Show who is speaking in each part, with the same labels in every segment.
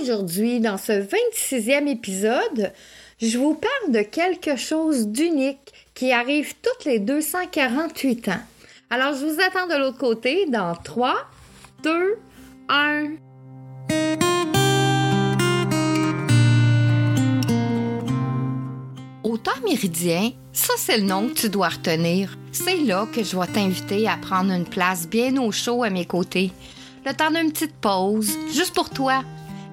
Speaker 1: Aujourd'hui, dans ce 26e épisode, je vous parle de quelque chose d'unique qui arrive toutes les 248 ans. Alors, je vous attends de l'autre côté dans 3, 2, 1. Au temps méridien, ça c'est le nom que tu dois retenir. C'est là que je vais t'inviter à prendre une place bien au chaud à mes côtés. Le temps d'une petite pause, juste pour toi.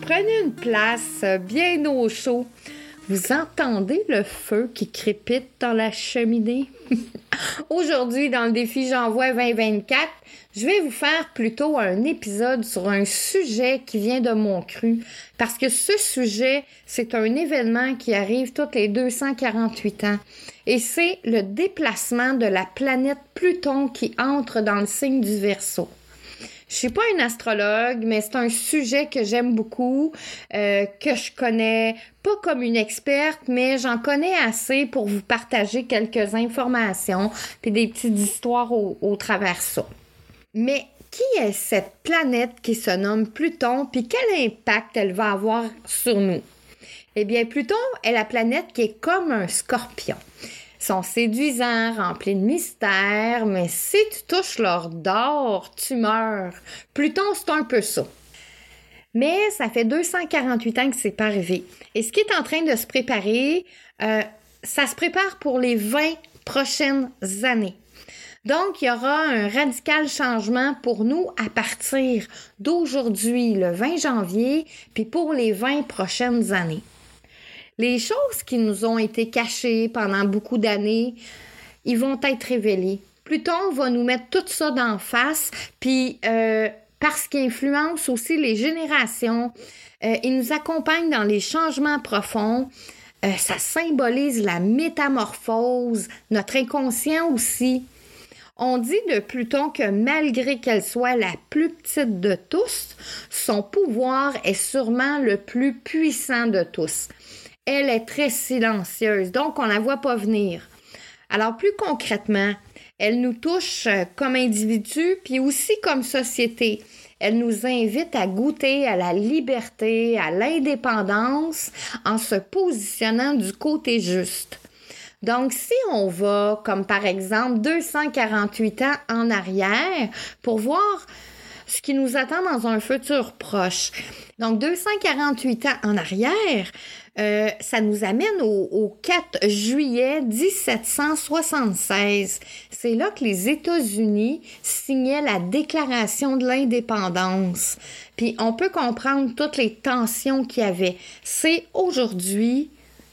Speaker 1: prenez une place bien au chaud. Vous entendez le feu qui crépite dans la cheminée? Aujourd'hui, dans le défi J'envoie 2024, je vais vous faire plutôt un épisode sur un sujet qui vient de mon cru. Parce que ce sujet, c'est un événement qui arrive toutes les 248 ans. Et c'est le déplacement de la planète Pluton qui entre dans le signe du Verseau. Je suis pas une astrologue, mais c'est un sujet que j'aime beaucoup, euh, que je connais pas comme une experte, mais j'en connais assez pour vous partager quelques informations et des petites histoires au, au travers ça. Mais qui est cette planète qui se nomme Pluton, puis quel impact elle va avoir sur nous? Eh bien, Pluton est la planète qui est comme un scorpion sont séduisants, remplis de mystères, mais si tu touches leur d'or, tu meurs. Pluton, c'est un peu ça. Mais ça fait 248 ans que c'est pas arrivé. Et ce qui est en train de se préparer, euh, ça se prépare pour les 20 prochaines années. Donc, il y aura un radical changement pour nous à partir d'aujourd'hui, le 20 janvier, puis pour les 20 prochaines années. Les choses qui nous ont été cachées pendant beaucoup d'années, ils vont être révélées. Pluton va nous mettre tout ça d'en face, puis euh, parce qu'il influence aussi les générations, euh, il nous accompagne dans les changements profonds. Euh, ça symbolise la métamorphose, notre inconscient aussi. On dit de Pluton que malgré qu'elle soit la plus petite de tous, son pouvoir est sûrement le plus puissant de tous elle est très silencieuse, donc on ne la voit pas venir. Alors plus concrètement, elle nous touche euh, comme individu, puis aussi comme société. Elle nous invite à goûter à la liberté, à l'indépendance, en se positionnant du côté juste. Donc, si on va, comme par exemple 248 ans en arrière, pour voir ce qui nous attend dans un futur proche. Donc, 248 ans en arrière, euh, ça nous amène au, 4 juillet 1776. C'est là que les États-Unis signaient la Déclaration de l'indépendance. Puis on peut comprendre toutes les tensions qu'il y avait. C'est aujourd'hui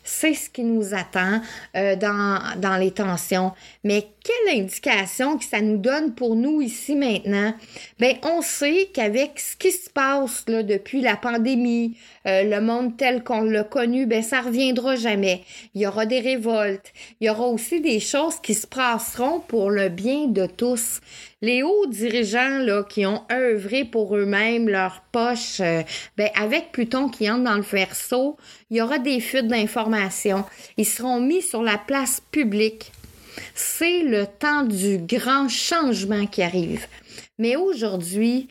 Speaker 1: c'est ce qui nous attend euh, dans, dans, les tensions. Mais quelle indication que ça nous donne pour nous ici maintenant? Ben, on sait qu'avec ce qui se passe là, depuis la pandémie, euh, le monde tel qu'on l'a connu, ben, ça reviendra jamais. Il y aura des révoltes. Il y aura aussi des choses qui se passeront pour le bien de tous. Les hauts dirigeants là, qui ont œuvré pour eux-mêmes, leur poche, euh, ben, avec Pluton qui entre dans le verso, il y aura des fuites d'informations. Ils seront mis sur la place publique c'est le temps du grand changement qui arrive. Mais aujourd'hui,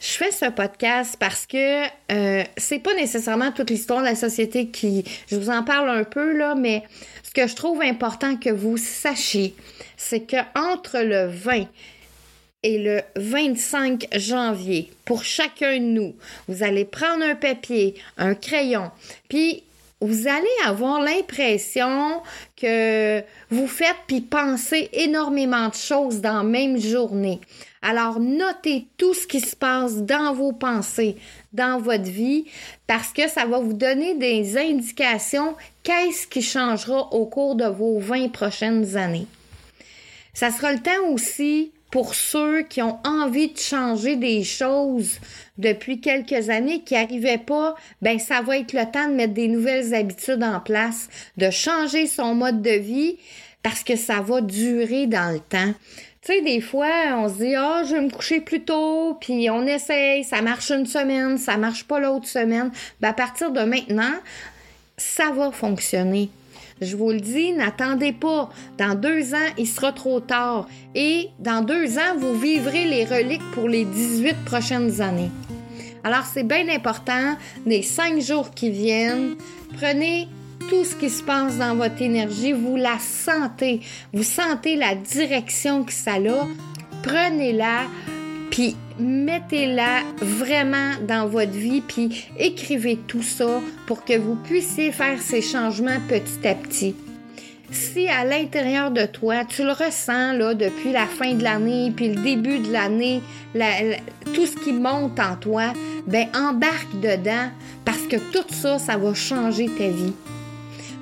Speaker 1: je fais ce podcast parce que euh, c'est pas nécessairement toute l'histoire de la société qui. Je vous en parle un peu là, mais ce que je trouve important que vous sachiez, c'est que entre le 20 et le 25 janvier, pour chacun de nous, vous allez prendre un papier, un crayon, puis vous allez avoir l'impression que vous faites puis pensez énormément de choses dans la même journée. Alors, notez tout ce qui se passe dans vos pensées, dans votre vie, parce que ça va vous donner des indications qu'est-ce qui changera au cours de vos 20 prochaines années. Ça sera le temps aussi pour ceux qui ont envie de changer des choses depuis quelques années qui n'arrivaient pas, ben ça va être le temps de mettre des nouvelles habitudes en place, de changer son mode de vie parce que ça va durer dans le temps. Tu sais, des fois, on se dit, ah, je vais me coucher plus tôt, puis on essaye, ça marche une semaine, ça marche pas l'autre semaine. Ben, à partir de maintenant, ça va fonctionner. Je vous le dis, n'attendez pas. Dans deux ans, il sera trop tard. Et dans deux ans, vous vivrez les reliques pour les 18 prochaines années. Alors, c'est bien important, les cinq jours qui viennent, prenez tout ce qui se passe dans votre énergie, vous la sentez, vous sentez la direction que ça a, prenez-la, puis mettez-la vraiment dans votre vie, puis écrivez tout ça pour que vous puissiez faire ces changements petit à petit. Si à l'intérieur de toi, tu le ressens là, depuis la fin de l'année, puis le début de l'année, tout ce qui monte en toi, ben embarque dedans parce que tout ça, ça va changer ta vie.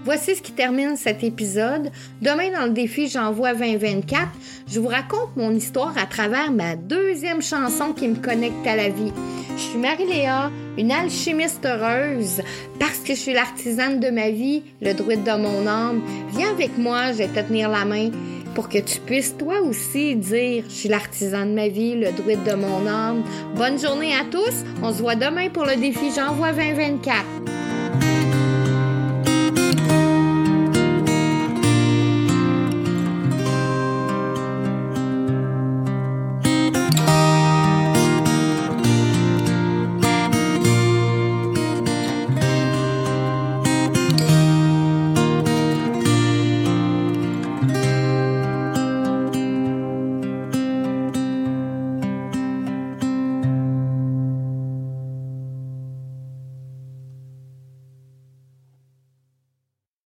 Speaker 1: Voici ce qui termine cet épisode. Demain, dans le défi J'envoie 2024, je vous raconte mon histoire à travers ma deuxième chanson qui me connecte à la vie. Je suis Marie-Léa, une alchimiste heureuse, parce que je suis l'artisane de ma vie, le druide de mon âme. Viens avec moi, je vais te tenir la main pour que tu puisses toi aussi dire je suis l'artisan de ma vie, le druide de mon âme. Bonne journée à tous. On se voit demain pour le défi J'envoie 2024.